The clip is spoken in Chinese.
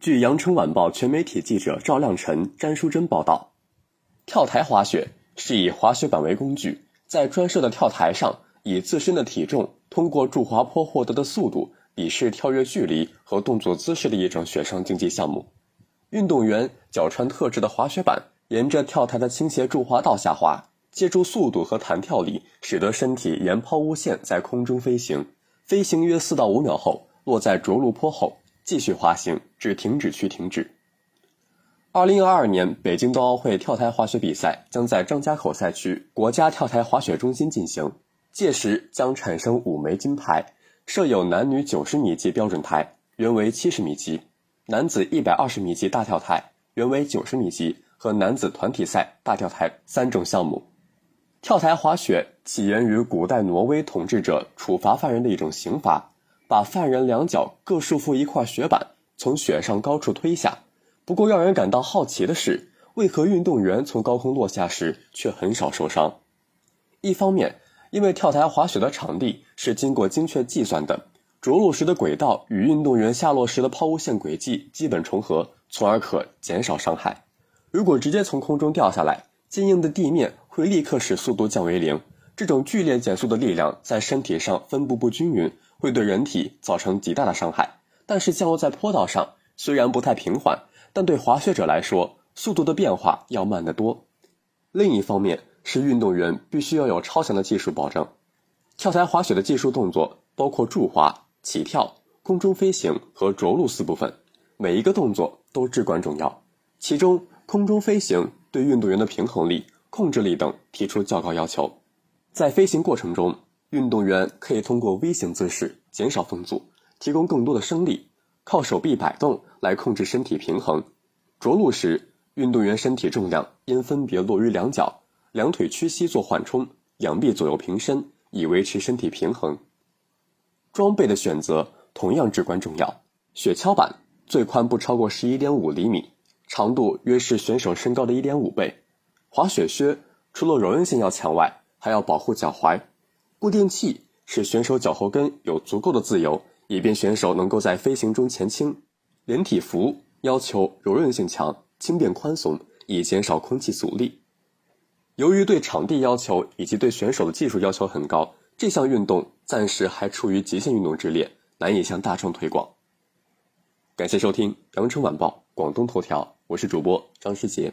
据羊城晚报全媒体记者赵亮晨、詹淑珍报道，跳台滑雪是以滑雪板为工具，在专设的跳台上，以自身的体重通过助滑坡获得的速度，比试跳跃距离和动作姿势的一种雪上竞技项目。运动员脚穿特制的滑雪板，沿着跳台的倾斜助滑道下滑，借助速度和弹跳力，使得身体沿抛物线在空中飞行，飞行约四到五秒后，落在着陆坡后。继续滑行至停止区停止。二零二二年北京冬奥会跳台滑雪比赛将在张家口赛区国家跳台滑雪中心进行，届时将产生五枚金牌，设有男女九十米级标准台（原为七十米级）、男子一百二十米级大跳台（原为九十米级）和男子团体赛大跳台三种项目。跳台滑雪起源于古代挪威统治者处罚犯人的一种刑罚。把犯人两脚各束缚一块雪板，从雪上高处推下。不过，让人感到好奇的是，为何运动员从高空落下时却很少受伤？一方面，因为跳台滑雪的场地是经过精确计算的，着陆时的轨道与运动员下落时的抛物线轨迹基本重合，从而可减少伤害。如果直接从空中掉下来，坚硬的地面会立刻使速度降为零。这种剧烈减速的力量在身体上分布不均匀。会对人体造成极大的伤害，但是降落在坡道上虽然不太平缓，但对滑雪者来说，速度的变化要慢得多。另一方面是运动员必须要有超强的技术保证。跳台滑雪的技术动作包括助滑、起跳、空中飞行和着陆四部分，每一个动作都至关重要。其中，空中飞行对运动员的平衡力、控制力等提出较高要求，在飞行过程中。运动员可以通过 V 型姿势减少风阻，提供更多的升力，靠手臂摆动来控制身体平衡。着陆时，运动员身体重量应分别落于两脚，两腿屈膝做缓冲，两臂左右平伸，以维持身体平衡。装备的选择同样至关重要。雪橇板最宽不超过十一点五厘米，长度约是选手身高的一点五倍。滑雪靴除了柔韧性要强外，还要保护脚踝。固定器使选手脚后跟有足够的自由，以便选手能够在飞行中前倾。连体服要求柔韧性强、轻便宽松，以减少空气阻力。由于对场地要求以及对选手的技术要求很高，这项运动暂时还处于极限运动之列，难以向大众推广。感谢收听《羊城晚报·广东头条》，我是主播张世杰。